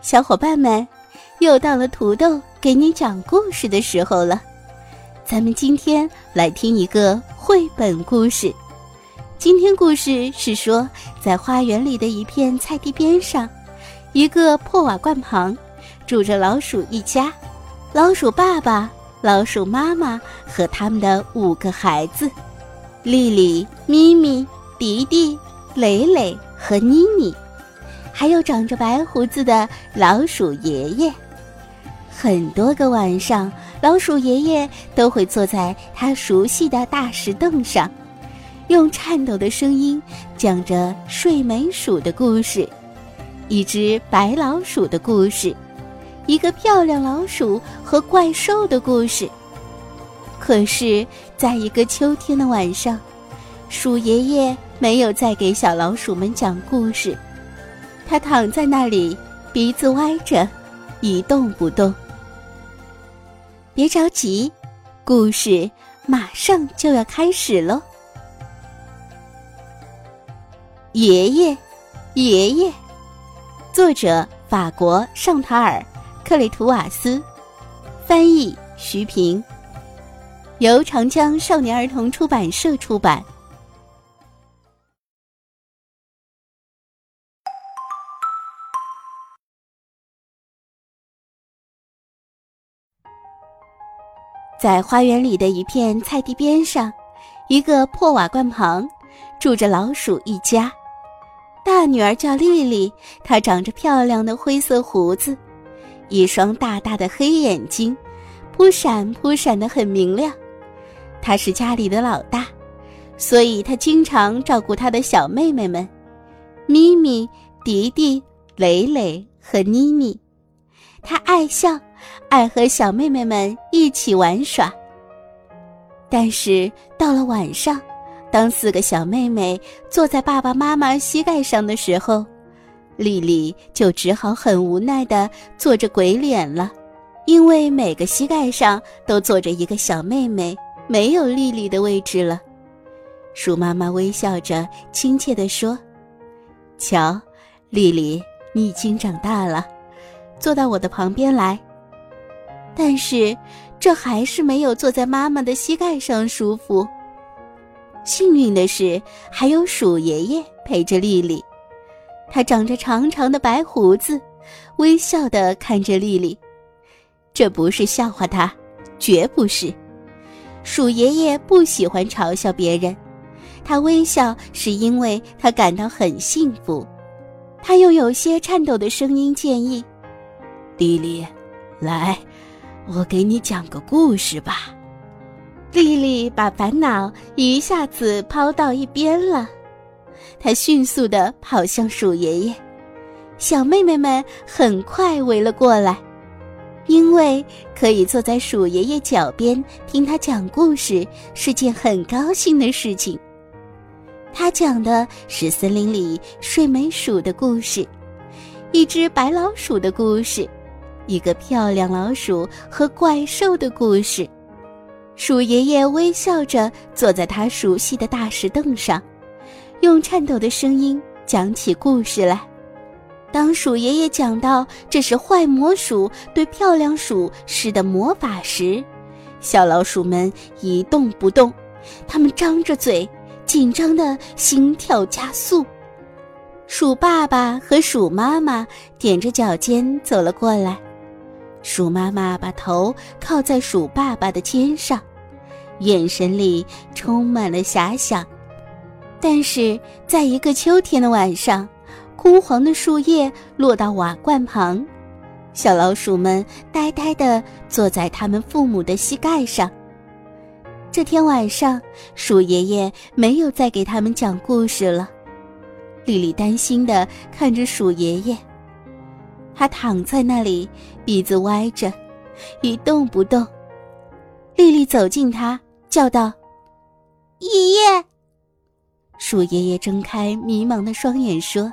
小伙伴们，又到了土豆给你讲故事的时候了。咱们今天来听一个绘本故事。今天故事是说，在花园里的一片菜地边上，一个破瓦罐旁，住着老鼠一家，老鼠爸爸。老鼠妈妈和他们的五个孩子：丽丽、咪咪、迪迪、蕾蕾和妮妮，还有长着白胡子的老鼠爷爷。很多个晚上，老鼠爷爷都会坐在他熟悉的大石凳上，用颤抖的声音讲着睡美鼠的故事，一只白老鼠的故事。一个漂亮老鼠和怪兽的故事。可是，在一个秋天的晚上，鼠爷爷没有再给小老鼠们讲故事，他躺在那里，鼻子歪着，一动不动。别着急，故事马上就要开始喽。爷爷，爷爷，作者法国尚塔尔。克雷图瓦斯，翻译徐平，由长江少年儿童出版社出版。在花园里的一片菜地边上，一个破瓦罐旁，住着老鼠一家。大女儿叫丽丽，她长着漂亮的灰色胡子。一双大大的黑眼睛，扑闪扑闪的很明亮。他是家里的老大，所以他经常照顾他的小妹妹们，咪咪、迪迪、蕾蕾和妮妮。他爱笑，爱和小妹妹们一起玩耍。但是到了晚上，当四个小妹妹坐在爸爸妈妈膝盖上的时候，丽丽就只好很无奈的做着鬼脸了，因为每个膝盖上都坐着一个小妹妹，没有丽丽的位置了。鼠妈妈微笑着，亲切地说：“瞧，丽丽，你已经长大了，坐到我的旁边来。”但是，这还是没有坐在妈妈的膝盖上舒服。幸运的是，还有鼠爷爷陪着丽丽。他长着长长的白胡子，微笑的看着丽丽。这不是笑话他，绝不是。鼠爷爷不喜欢嘲笑别人，他微笑是因为他感到很幸福。他用有些颤抖的声音建议：“丽丽，来，我给你讲个故事吧。”丽丽把烦恼一下子抛到一边了。她迅速地跑向鼠爷爷，小妹妹们很快围了过来，因为可以坐在鼠爷爷脚边听他讲故事是件很高兴的事情。他讲的是森林里睡美鼠的故事，一只白老鼠的故事，一个漂亮老鼠和怪兽的故事。鼠爷爷微笑着坐在他熟悉的大石凳上。用颤抖的声音讲起故事来。当鼠爷爷讲到这是坏魔鼠对漂亮鼠施的魔法时，小老鼠们一动不动，它们张着嘴，紧张的心跳加速。鼠爸爸和鼠妈妈踮着脚尖走了过来，鼠妈妈把头靠在鼠爸爸的肩上，眼神里充满了遐想。但是，在一个秋天的晚上，枯黄的树叶落到瓦罐旁，小老鼠们呆呆地坐在他们父母的膝盖上。这天晚上，鼠爷爷没有再给他们讲故事了。丽丽担心的看着鼠爷爷，他躺在那里，鼻子歪着，一动不动。丽丽走近他，叫道：“爷爷。”鼠爷爷睁开迷茫的双眼，说：“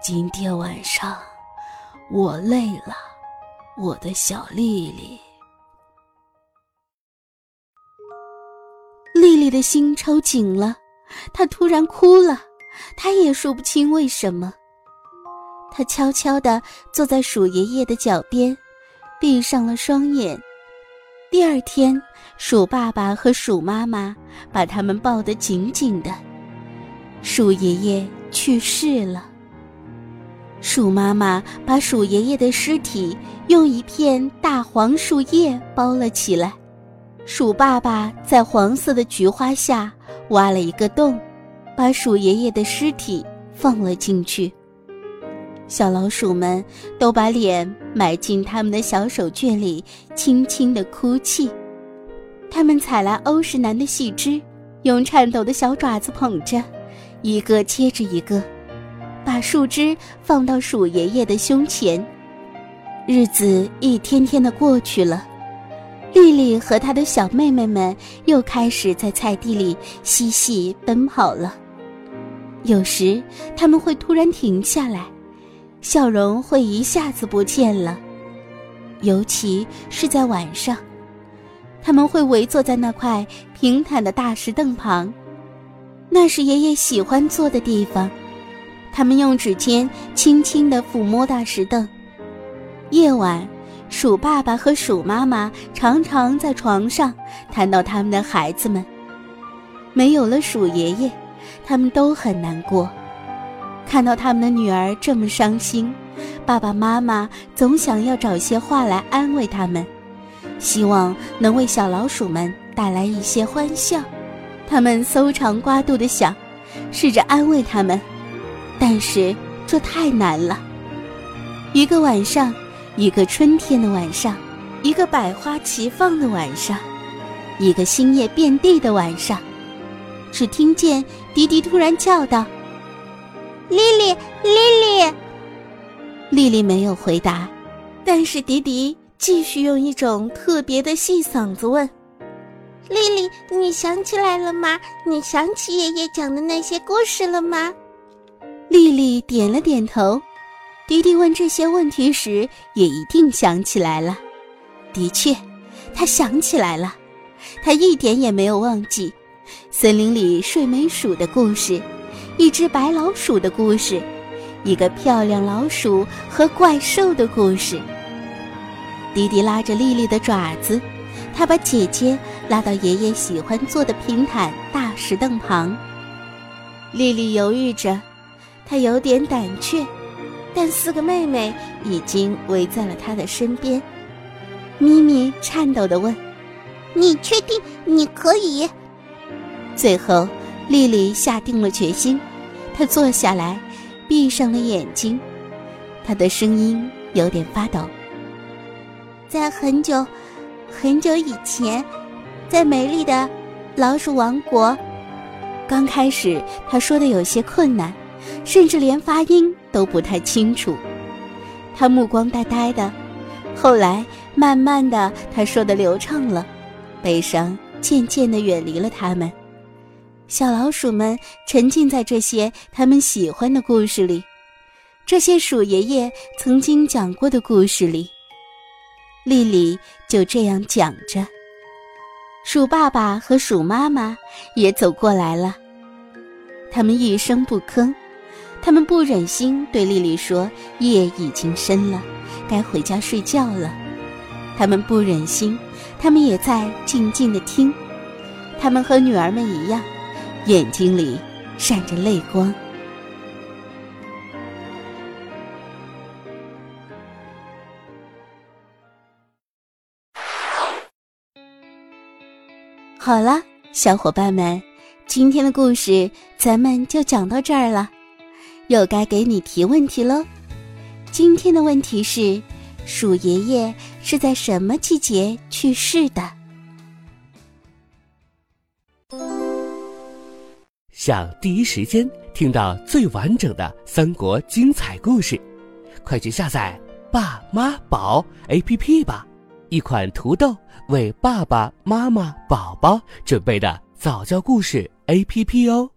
今天晚上我累了，我的小丽丽。”丽丽的心抽紧了，她突然哭了，她也说不清为什么。他悄悄地坐在鼠爷爷的脚边，闭上了双眼。第二天，鼠爸爸和鼠妈妈把他们抱得紧紧的。鼠爷爷去世了。鼠妈妈把鼠爷爷的尸体用一片大黄树叶包了起来。鼠爸爸在黄色的菊花下挖了一个洞，把鼠爷爷的尸体放了进去。小老鼠们都把脸埋进他们的小手绢里，轻轻地哭泣。他们采来欧石楠的细枝，用颤抖的小爪子捧着，一个接着一个，把树枝放到鼠爷爷的胸前。日子一天天的过去了。丽丽和她的小妹妹们又开始在菜地里嬉戏奔跑了。有时他们会突然停下来，笑容会一下子不见了。尤其是在晚上，他们会围坐在那块平坦的大石凳旁，那是爷爷喜欢坐的地方。他们用指尖轻轻地抚摸大石凳。夜晚。鼠爸爸和鼠妈妈常常在床上谈到他们的孩子们。没有了鼠爷爷，他们都很难过。看到他们的女儿这么伤心，爸爸妈妈总想要找些话来安慰他们，希望能为小老鼠们带来一些欢笑。他们搜肠刮肚的想，试着安慰他们，但是这太难了。一个晚上。一个春天的晚上，一个百花齐放的晚上，一个星夜遍地的晚上，只听见迪迪突然叫道：“丽丽，丽丽！”丽丽没有回答，但是迪迪继续用一种特别的细嗓子问：“丽丽，你想起来了吗？你想起爷爷讲的那些故事了吗？”丽丽点了点头。迪迪问这些问题时，也一定想起来了。的确，他想起来了，他一点也没有忘记森林里睡美鼠的故事，一只白老鼠的故事，一个漂亮老鼠和怪兽的故事。迪迪拉着丽丽的爪子，他把姐姐拉到爷爷喜欢坐的平坦大石凳旁。丽丽犹豫着，她有点胆怯。但四个妹妹已经围在了他的身边。咪咪颤抖地问：“你确定你可以？”最后，丽丽下定了决心。她坐下来，闭上了眼睛。她的声音有点发抖。在很久、很久以前，在美丽的老鼠王国，刚开始她说的有些困难。甚至连发音都不太清楚，他目光呆呆的。后来，慢慢的，他说的流畅了，悲伤渐渐的远离了他们。小老鼠们沉浸在这些他们喜欢的故事里，这些鼠爷爷曾经讲过的故事里。丽丽就这样讲着，鼠爸爸和鼠妈妈也走过来了，他们一声不吭。他们不忍心对丽丽说：“夜已经深了，该回家睡觉了。”他们不忍心，他们也在静静的听。他们和女儿们一样，眼睛里闪着泪光。好了，小伙伴们，今天的故事咱们就讲到这儿了。又该给你提问题喽。今天的问题是：鼠爷爷是在什么季节去世的？想第一时间听到最完整的三国精彩故事，快去下载爸妈宝 APP 吧！一款土豆为爸爸妈妈、宝宝准备的早教故事 APP 哦。